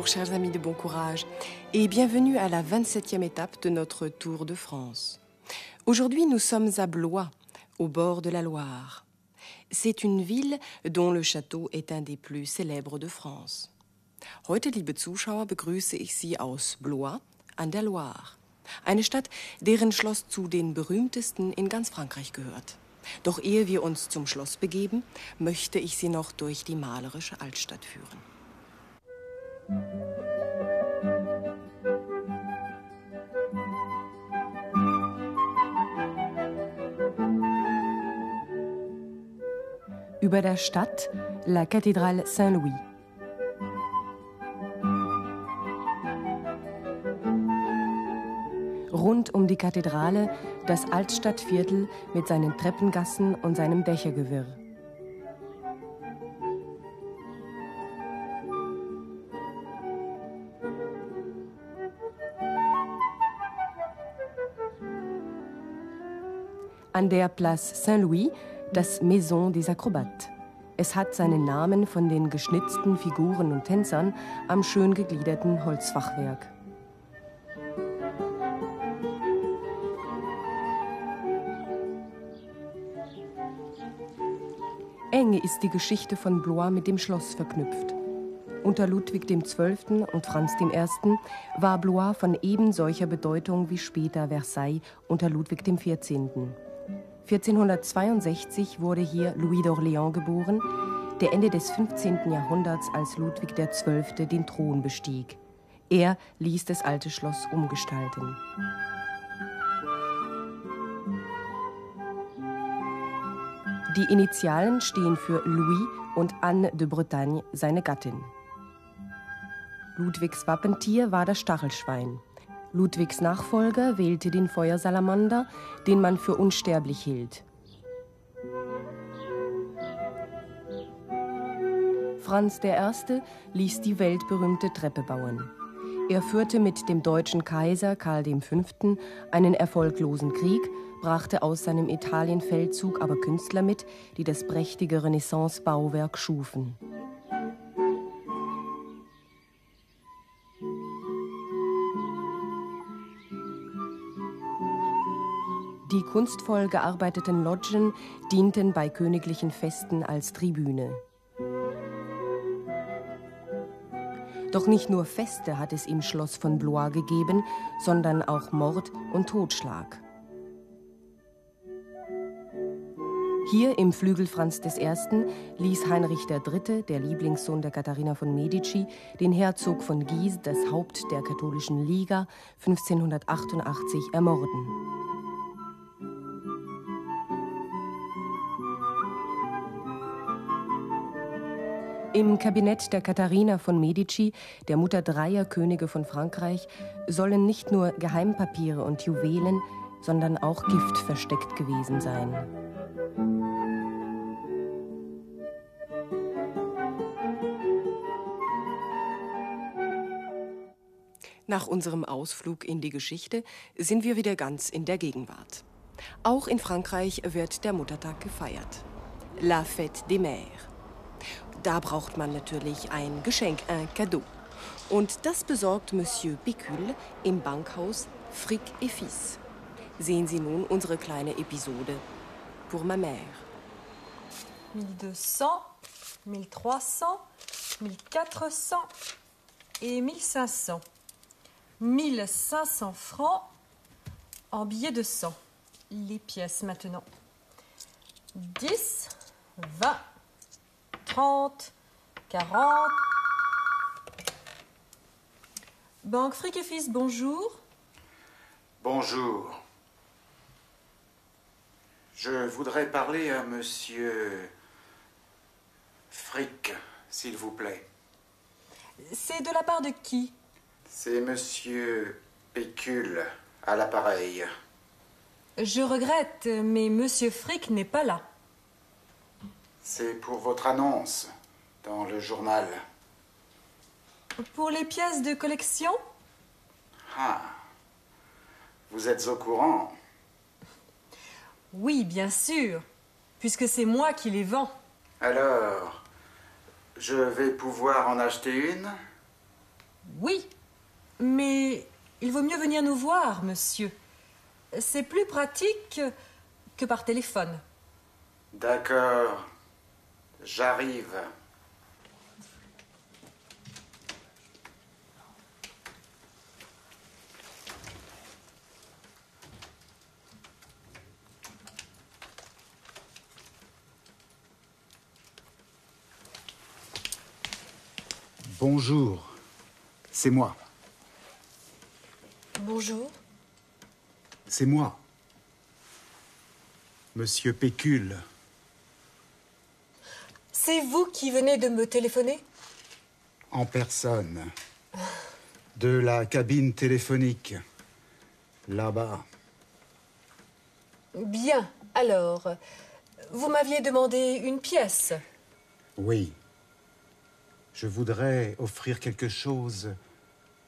Bonjour chers amis de bon courage et bienvenue à la 27e étape de notre Tour de France. Aujourd'hui nous sommes à Blois, au bord de la Loire. C'est une ville dont le château est un des plus célèbres de France. Heute, liebe Zuschauer, begrüße ich Sie aus Blois an der Loire. Eine Stadt, deren Schloss zu den berühmtesten in ganz Frankreich gehört. Doch ehe wir uns zum Schloss begeben, möchte ich Sie noch durch die malerische Altstadt führen. Über der Stadt la Cathédrale Saint-Louis. Rund um die Kathedrale das Altstadtviertel mit seinen Treppengassen und seinem Dächergewirr. An der Place Saint-Louis das Maison des Acrobates. Es hat seinen Namen von den geschnitzten Figuren und Tänzern am schön gegliederten Holzfachwerk. Enge ist die Geschichte von Blois mit dem Schloss verknüpft. Unter Ludwig XII. und Franz I. war Blois von eben solcher Bedeutung wie später Versailles unter Ludwig XIV. 1462 wurde hier Louis d'Orléans geboren, der Ende des 15. Jahrhunderts als Ludwig XII. den Thron bestieg. Er ließ das alte Schloss umgestalten. Die Initialen stehen für Louis und Anne de Bretagne, seine Gattin. Ludwigs Wappentier war das Stachelschwein. Ludwigs Nachfolger wählte den Feuersalamander, den man für unsterblich hielt. Franz I. ließ die weltberühmte Treppe bauen. Er führte mit dem deutschen Kaiser Karl V. einen erfolglosen Krieg, brachte aus seinem Italienfeldzug aber Künstler mit, die das prächtige Renaissance-Bauwerk schufen. Kunstvoll gearbeiteten Loggen dienten bei königlichen Festen als Tribüne. Doch nicht nur Feste hat es im Schloss von Blois gegeben, sondern auch Mord und Totschlag. Hier im Flügel Franz I. ließ Heinrich III., der Lieblingssohn der Katharina von Medici, den Herzog von Guise, das Haupt der katholischen Liga, 1588 ermorden. Im Kabinett der Katharina von Medici, der Mutter dreier Könige von Frankreich, sollen nicht nur Geheimpapiere und Juwelen, sondern auch Gift versteckt gewesen sein. Nach unserem Ausflug in die Geschichte sind wir wieder ganz in der Gegenwart. Auch in Frankreich wird der Muttertag gefeiert. La Fête des Mères. Da braucht man natürlich ein Geschenk, ein Cadeau. Und das besorgt Monsieur Picule im Bankhaus Frick et Fils. Sehen Sie nun unsere kleine Episode pour ma mère. 1200, 1300, 1400 et 1500. 1500 francs en billets de 100. Les pièces maintenant. 10, 20, 30, 40. Banque Fric et Fils, bonjour. Bonjour. Je voudrais parler à monsieur Frick, s'il vous plaît. C'est de la part de qui? C'est monsieur Pécule à l'appareil. Je regrette, mais monsieur Frick n'est pas là. C'est pour votre annonce dans le journal. Pour les pièces de collection? Ah. Vous êtes au courant Oui, bien sûr, puisque c'est moi qui les vends. Alors, je vais pouvoir en acheter une? Oui, mais il vaut mieux venir nous voir, monsieur. C'est plus pratique que par téléphone. D'accord. J'arrive. Bonjour. C'est moi. Bonjour. C'est moi. Monsieur Pécule. C'est vous qui venez de me téléphoner? En personne. De la cabine téléphonique. Là-bas. Bien, alors, vous m'aviez demandé une pièce. Oui. Je voudrais offrir quelque chose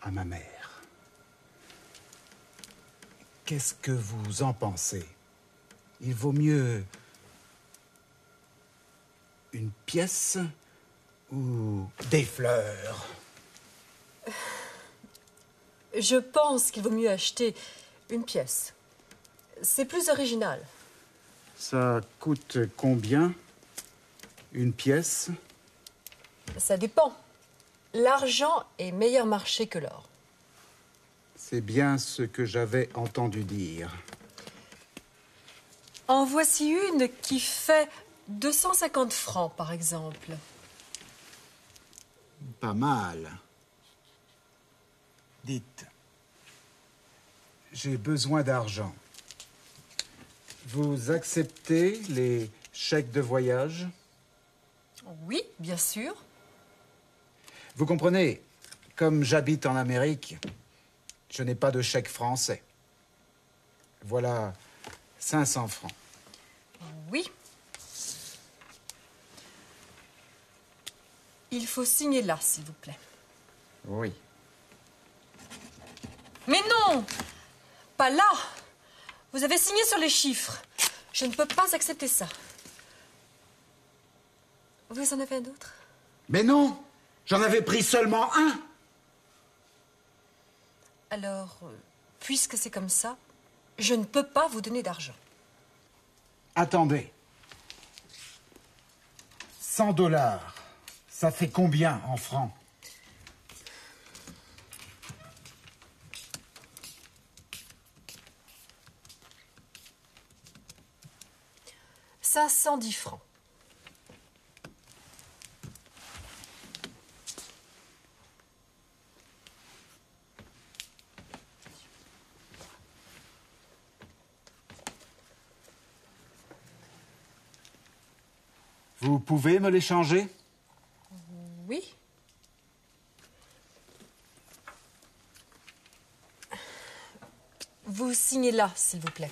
à ma mère. Qu'est-ce que vous en pensez? Il vaut mieux une pièce ou des fleurs? Je pense qu'il vaut mieux acheter une pièce. C'est plus original. Ça coûte combien Une pièce? Ça dépend. L'argent est meilleur marché que l'or. C'est bien ce que j'avais entendu dire. En voici une qui fait 250 francs, par exemple. Pas mal. Dites, j'ai besoin d'argent. Vous acceptez les chèques de voyage? Oui, bien sûr. Vous comprenez, comme j'habite en Amérique, je n'ai pas de chèque français. Voilà 500 francs. Oui. Il faut signer là, s'il vous plaît. Oui. Mais non Pas là Vous avez signé sur les chiffres. Je ne peux pas accepter ça. Vous en avez un autre? Mais non J'en avais pris seulement un Alors, euh, puisque c'est comme ça, je ne peux pas vous donner d'argent. Attendez. 100 dollars, ça fait combien en francs Ça, 110 francs. Vous pouvez me les changer Oui. Vous signez là, s'il vous plaît.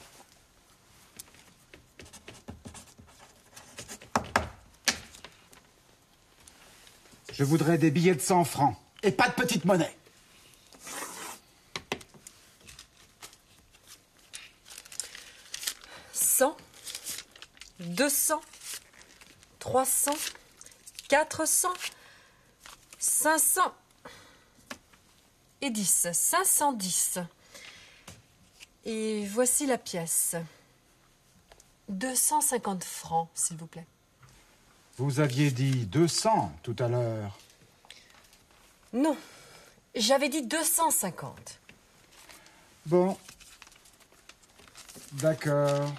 Je voudrais des billets de 100 francs et pas de petite monnaie. Cent, deux cents, trois cents, quatre cents, cinq cents et dix. Cinq cent dix. Et voici la pièce. 250 francs, s'il vous plaît. Vous aviez dit 200 tout à l'heure. Non, j'avais dit 250. Bon. D'accord.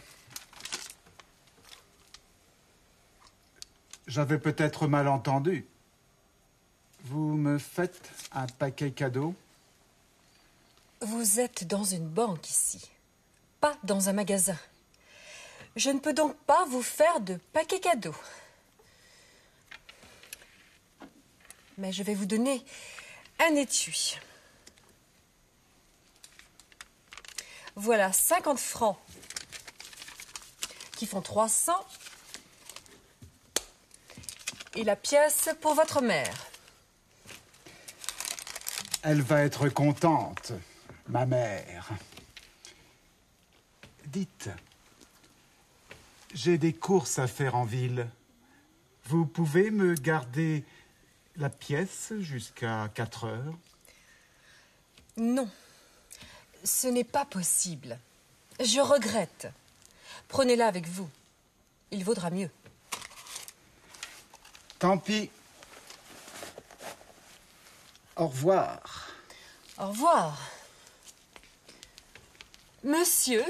J'avais peut-être mal entendu. Vous me faites un paquet cadeau Vous êtes dans une banque ici, pas dans un magasin. Je ne peux donc pas vous faire de paquet cadeau. Mais je vais vous donner un étui. Voilà 50 francs qui font 300 et la pièce pour votre mère. Elle va être contente, ma mère. Dites, j'ai des courses à faire en ville. Vous pouvez me garder la pièce jusqu'à 4 heures? Non, ce n'est pas possible. Je regrette. Prenez-la avec vous. Il vaudra mieux. Tant pis. Au revoir. Au revoir. Monsieur,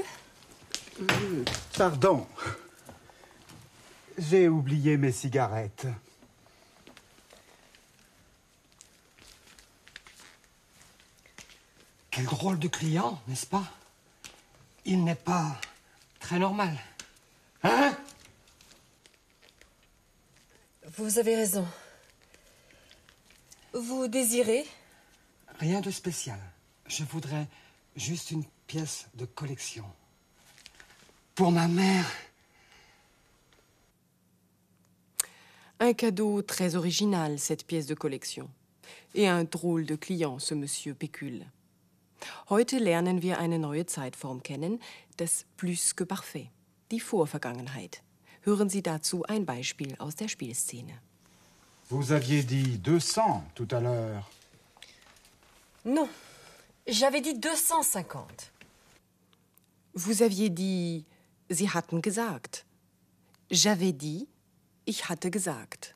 Pardon. J'ai oublié mes cigarettes. Quel drôle de client, n'est-ce pas? Il n'est pas très normal. Hein? Vous avez raison. Vous désirez Rien de spécial. Je voudrais juste une pièce de collection. Pour ma mère. Un cadeau très original, cette pièce de collection. Et un drôle de client, ce Monsieur Pécule. Heute lernen wir eine neue Zeitform kennen, das Plus que Parfait, die Vorvergangenheit. Hören Sie dazu ein Beispiel aus der Spielszene. Vous aviez dit 200 tout à l'heure. Non, j'avais dit 250. Vous aviez dit, Sie hatten gesagt. J'avais dit, ich hatte gesagt.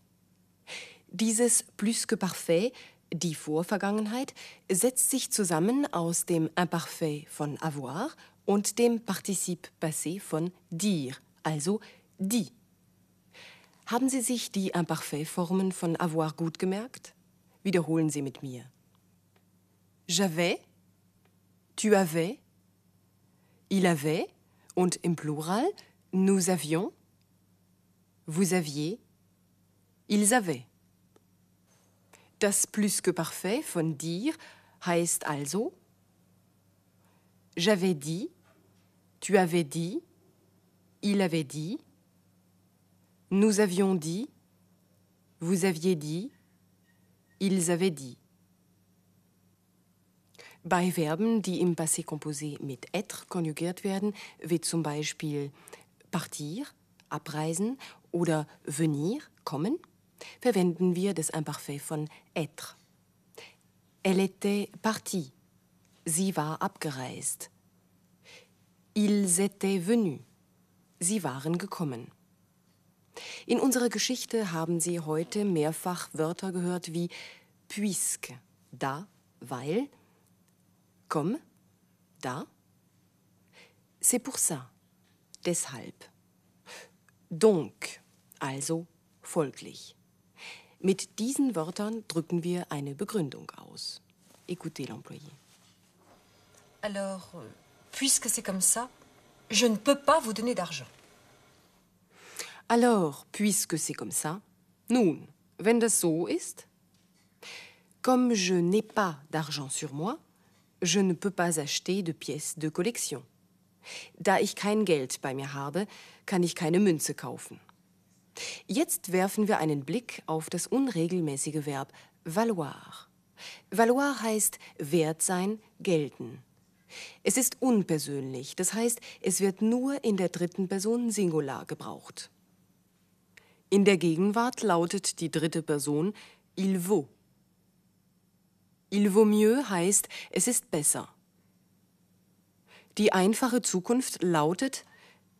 Dieses Plus que Parfait, die Vorvergangenheit, setzt sich zusammen aus dem Imparfait von avoir und dem Partizip passé von dire, also die. Haben Sie sich die Imparfait-Formen von avoir gut gemerkt? Wiederholen Sie mit mir. J'avais, tu avais, il avait und im Plural nous avions, vous aviez, ils avaient. Das Plus que Parfait von dire heißt also J'avais dit, tu avais dit, il avait dit, nous avions dit, vous aviez dit, ils avaient dit. Bei Verben, die im Passé composé mit être konjugiert werden, wie zum Beispiel partir, abreisen oder venir, kommen, verwenden wir das Imparfait von être. Elle était partie. Sie war abgereist. Ils étaient venus. Sie waren gekommen. In unserer Geschichte haben Sie heute mehrfach Wörter gehört wie puisque, da, weil, comme, da. C'est pour ça, deshalb. Donc, also folglich. Mit diesen Wörtern drücken wir eine Begründung aus. Écoutez l'employé. Alors, euh, puisque c'est comme ça, je ne peux pas vous donner d'argent. Alors, puisque c'est comme ça, nun, wenn das so ist, comme je n'ai pas d'argent sur moi, je ne peux pas acheter de pièces de collection. Da ich kein Geld bei mir habe, kann ich keine Münze kaufen. Jetzt werfen wir einen Blick auf das unregelmäßige Verb valoir. Valoir heißt wert sein, gelten. Es ist unpersönlich, das heißt, es wird nur in der dritten Person Singular gebraucht. In der Gegenwart lautet die dritte Person il vaut. Il vaut mieux heißt, es ist besser. Die einfache Zukunft lautet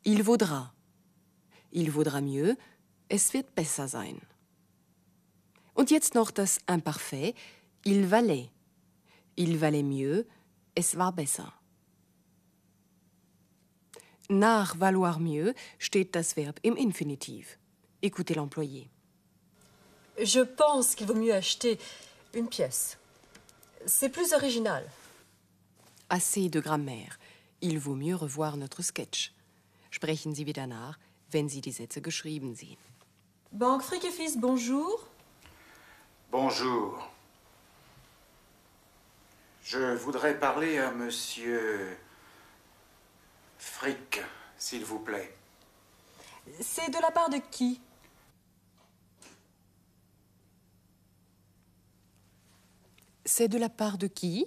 il vaudra. Il vaudra mieux, es wird besser sein. Und jetzt noch das Imparfait, il valait. Il valait mieux, es war besser. Nach valoir mieux steht das Verb im Infinitiv. Écoutez l'employé. Je pense qu'il vaut mieux acheter une pièce. C'est plus original. Assez de Grammaire. Il vaut mieux revoir notre Sketch. Sprechen Sie wieder nach, wenn Sie die Sätze geschrieben sehen. Banque Fric et Fils, bonjour. Bonjour. Je voudrais parler à monsieur Frick, s'il vous plaît. C'est de la part de qui? C'est de la part de qui?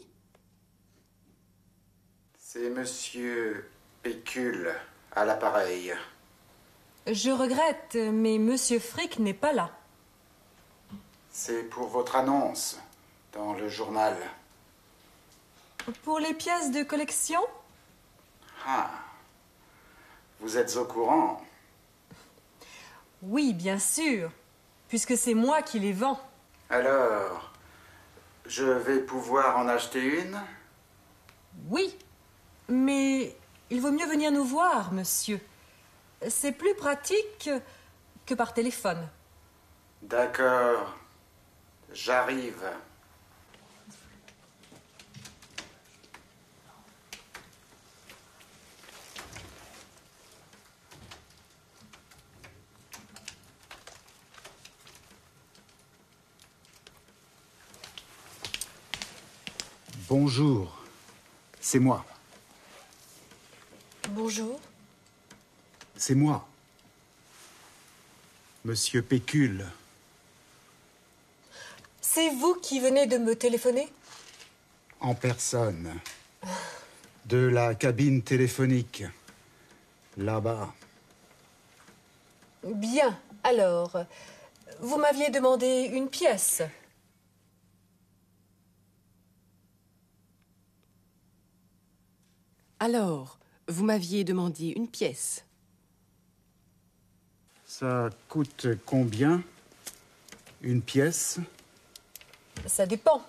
C'est monsieur Pécule à l'appareil. Je regrette, mais Monsieur Frick n'est pas là. C'est pour votre annonce dans le journal. Pour les pièces de collection? Ah. Vous êtes au courant Oui, bien sûr, puisque c'est moi qui les vends. Alors, je vais pouvoir en acheter une Oui, mais il vaut mieux venir nous voir, monsieur. C'est plus pratique que par téléphone. D'accord. J'arrive. Bonjour. C'est moi. Bonjour. C'est moi. Monsieur Pécule. C'est vous qui venez de me téléphoner? En personne. De la cabine téléphonique. Là-bas. Bien, alors, vous m'aviez demandé une pièce. Alors, vous m'aviez demandé une pièce. Ça coûte combien Une pièce? Ça dépend.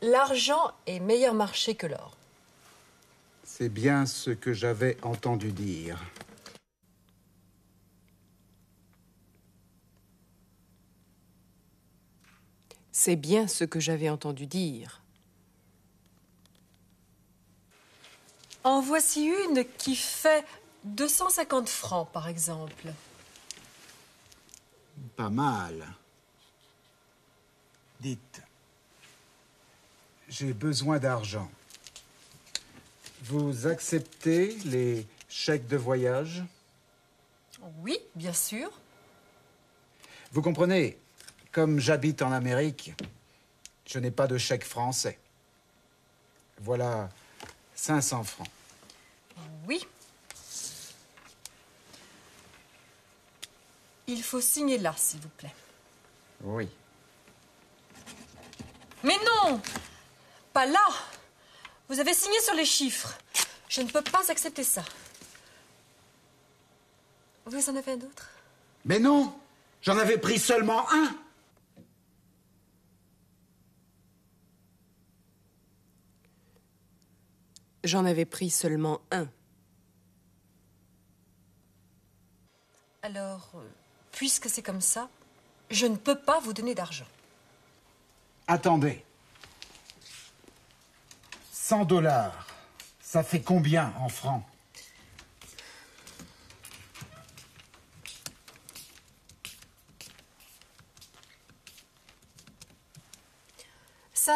L'argent est meilleur marché que l'or. C'est bien ce que j'avais entendu dire. C'est bien ce que j'avais entendu dire. En voici une qui fait 250 francs, par exemple. Pas mal. Dites, j'ai besoin d'argent. Vous acceptez les chèques de voyage? Oui, bien sûr. Vous comprenez, comme j'habite en Amérique, je n'ai pas de chèque français. Voilà 500 francs. Oui. Il faut signer là, s'il vous plaît. Oui. Mais non Pas là Vous avez signé sur les chiffres. Je ne peux pas accepter ça. Vous en avez un autre Mais non J'en avais pris seulement un J'en avais pris seulement un. Alors, euh, puisque c'est comme ça, je ne peux pas vous donner d'argent. Attendez. 100 dollars, ça fait combien en francs?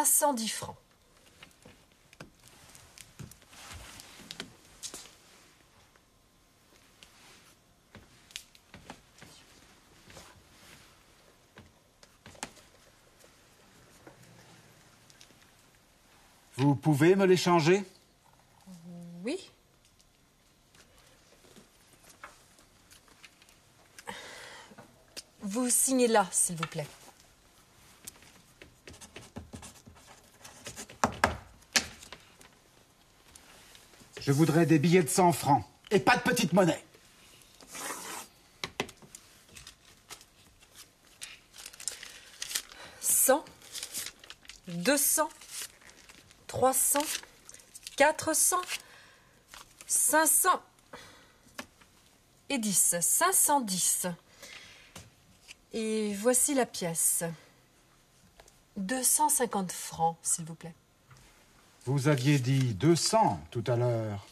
510 francs. Vous pouvez me les changer? Oui. Vous signez là, s'il vous plaît. Je voudrais des billets de 100 francs. Et pas de petite monnaie. Cent, deux cents, trois cents, quatre cents, cinq cents et dix. Cinq cent dix. Et voici la pièce. 250 francs, s'il vous plaît. Vous aviez dit 200 tout à l'heure.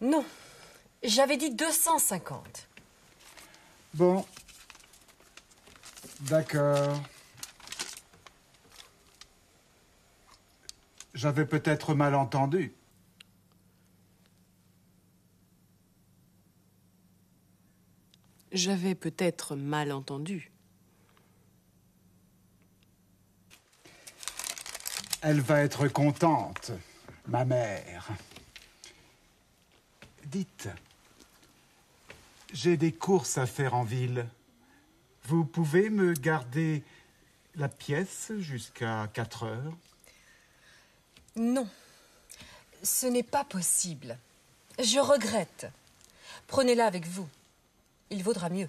Non, j'avais dit 250. Bon. D'accord. J'avais peut-être mal entendu. J'avais peut-être mal entendu. Elle va être contente, ma mère. Dites, j'ai des courses à faire en ville. Vous pouvez me garder la pièce jusqu'à 4 heures Non, ce n'est pas possible. Je regrette. Prenez-la avec vous. Il vaudra mieux.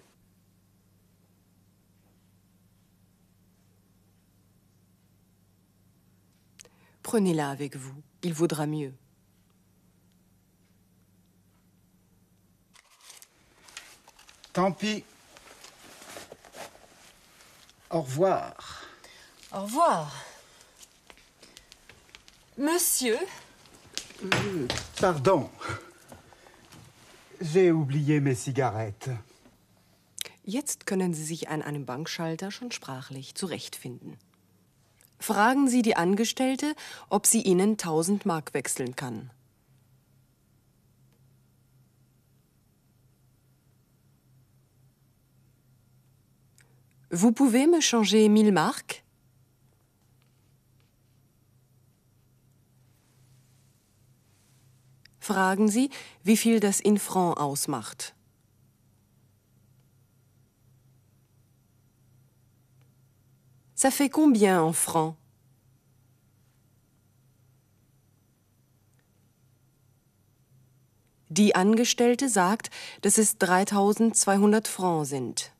Prenez-la avec vous, il vaudra mieux. Tant pis. Au revoir. Au revoir. Monsieur, Pardon. J'ai oublié mes cigarettes. Jetzt können Sie sich an einem Bankschalter schon sprachlich zurechtfinden. Fragen Sie die Angestellte, ob sie Ihnen 1000 Mark wechseln kann. Vous pouvez me changer 1000 mark Fragen Sie, wie viel das in Franc ausmacht. Ça fait combien en francs Die Angestellte sagt, dass es 3200 Francs sind.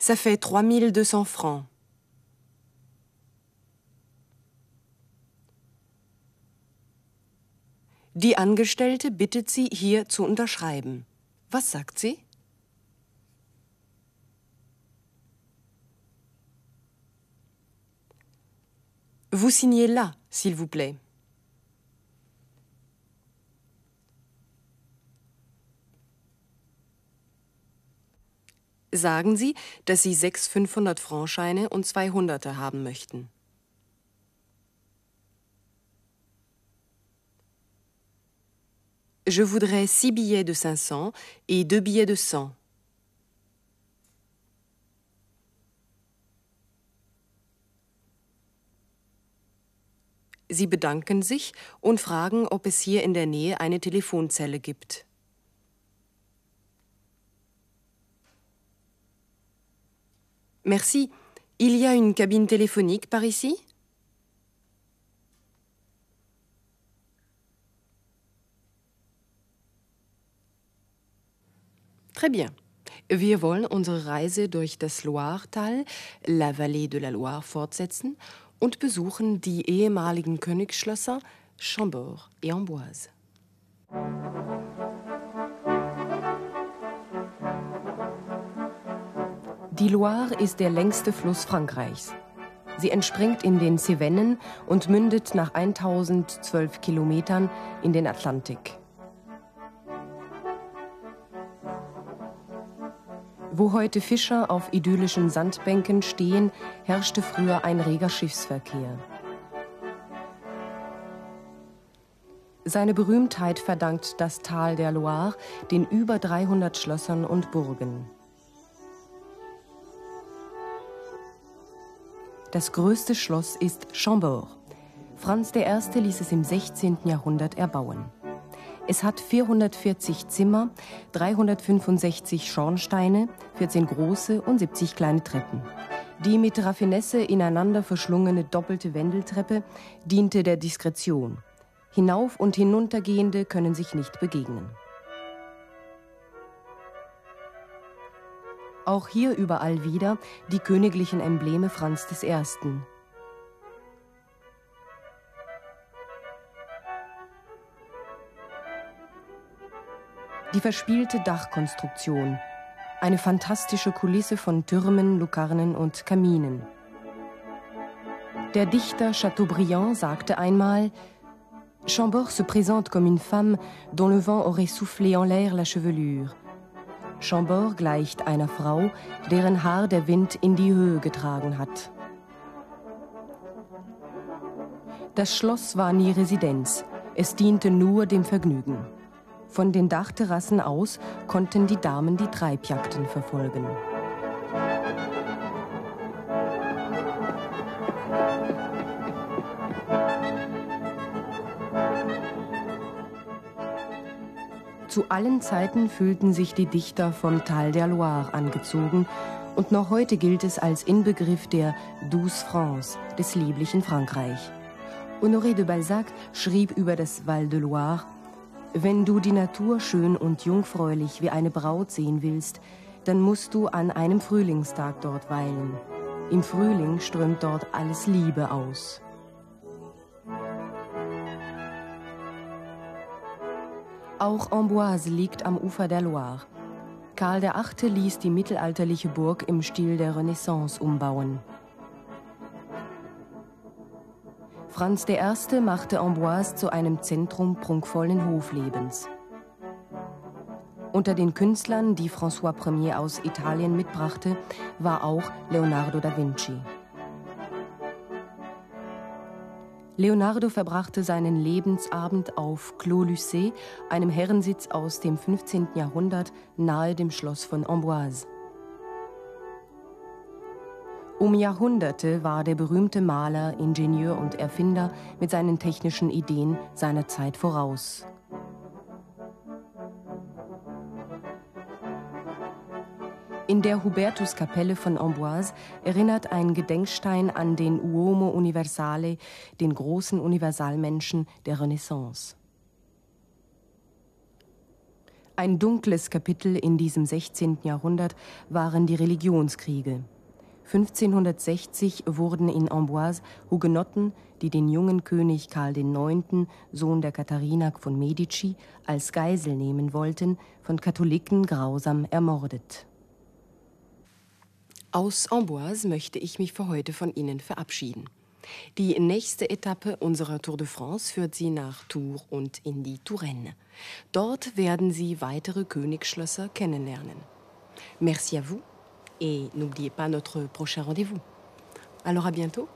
Ça fait 3200 francs. Die Angestellte bittet sie, hier zu unterschreiben. Was sagt sie? Vous signez là, s'il vous plaît. Sagen Sie, dass Sie sechs 500-Franc-Scheine und zwei Hunderte haben möchten. Je voudrais six billets de 500 et deux billets de 100. Sie bedanken sich und fragen, ob es hier in der Nähe eine Telefonzelle gibt. Merci. Il y a une cabine téléphonique par ici? Très bien. Wir wollen unsere Reise durch das Loiretal, La Vallée de la Loire, fortsetzen und besuchen die ehemaligen Königsschlösser Chambord et Amboise. Die Loire ist der längste Fluss Frankreichs. Sie entspringt in den Cevennen und mündet nach 1012 Kilometern in den Atlantik. Wo heute Fischer auf idyllischen Sandbänken stehen, herrschte früher ein reger Schiffsverkehr. Seine Berühmtheit verdankt das Tal der Loire den über 300 Schlössern und Burgen. Das größte Schloss ist Chambord. Franz I. ließ es im 16. Jahrhundert erbauen. Es hat 440 Zimmer, 365 Schornsteine, 14 große und 70 kleine Treppen. Die mit Raffinesse ineinander verschlungene doppelte Wendeltreppe diente der Diskretion. Hinauf- und Hinuntergehende können sich nicht begegnen. Auch hier überall wieder die königlichen Embleme Franz I. Die verspielte Dachkonstruktion, eine fantastische Kulisse von Türmen, Lukarnen und Kaminen. Der Dichter Chateaubriand sagte einmal, Chambord se présente comme une femme dont le vent aurait soufflé en l'air la chevelure. Chambord gleicht einer Frau, deren Haar der Wind in die Höhe getragen hat. Das Schloss war nie Residenz, es diente nur dem Vergnügen. Von den Dachterrassen aus konnten die Damen die Treibjagden verfolgen. Zu allen Zeiten fühlten sich die Dichter vom Tal der Loire angezogen und noch heute gilt es als Inbegriff der Douce France, des lieblichen Frankreich. Honoré de Balzac schrieb über das Val de Loire, wenn du die Natur schön und jungfräulich wie eine Braut sehen willst, dann musst du an einem Frühlingstag dort weilen. Im Frühling strömt dort alles Liebe aus. Auch Amboise liegt am Ufer der Loire. Karl VIII. ließ die mittelalterliche Burg im Stil der Renaissance umbauen. Franz I. machte Amboise zu einem Zentrum prunkvollen Hoflebens. Unter den Künstlern, die François Ier aus Italien mitbrachte, war auch Leonardo da Vinci. Leonardo verbrachte seinen Lebensabend auf Clos Lucé, einem Herrensitz aus dem 15. Jahrhundert nahe dem Schloss von Amboise. Um Jahrhunderte war der berühmte Maler, Ingenieur und Erfinder mit seinen technischen Ideen seiner Zeit voraus. In der Hubertuskapelle von Amboise erinnert ein Gedenkstein an den Uomo Universale, den großen Universalmenschen der Renaissance. Ein dunkles Kapitel in diesem 16. Jahrhundert waren die Religionskriege. 1560 wurden in Amboise Hugenotten, die den jungen König Karl IX., Sohn der Katharina von Medici, als Geisel nehmen wollten, von Katholiken grausam ermordet. Aus Amboise möchte ich mich für heute von Ihnen verabschieden. Die nächste Etappe unserer Tour de France führt Sie nach Tours und in die Touraine. Dort werden Sie weitere Königsschlösser kennenlernen. Merci à vous et n'oubliez pas notre prochain rendez-vous. Alors à bientôt.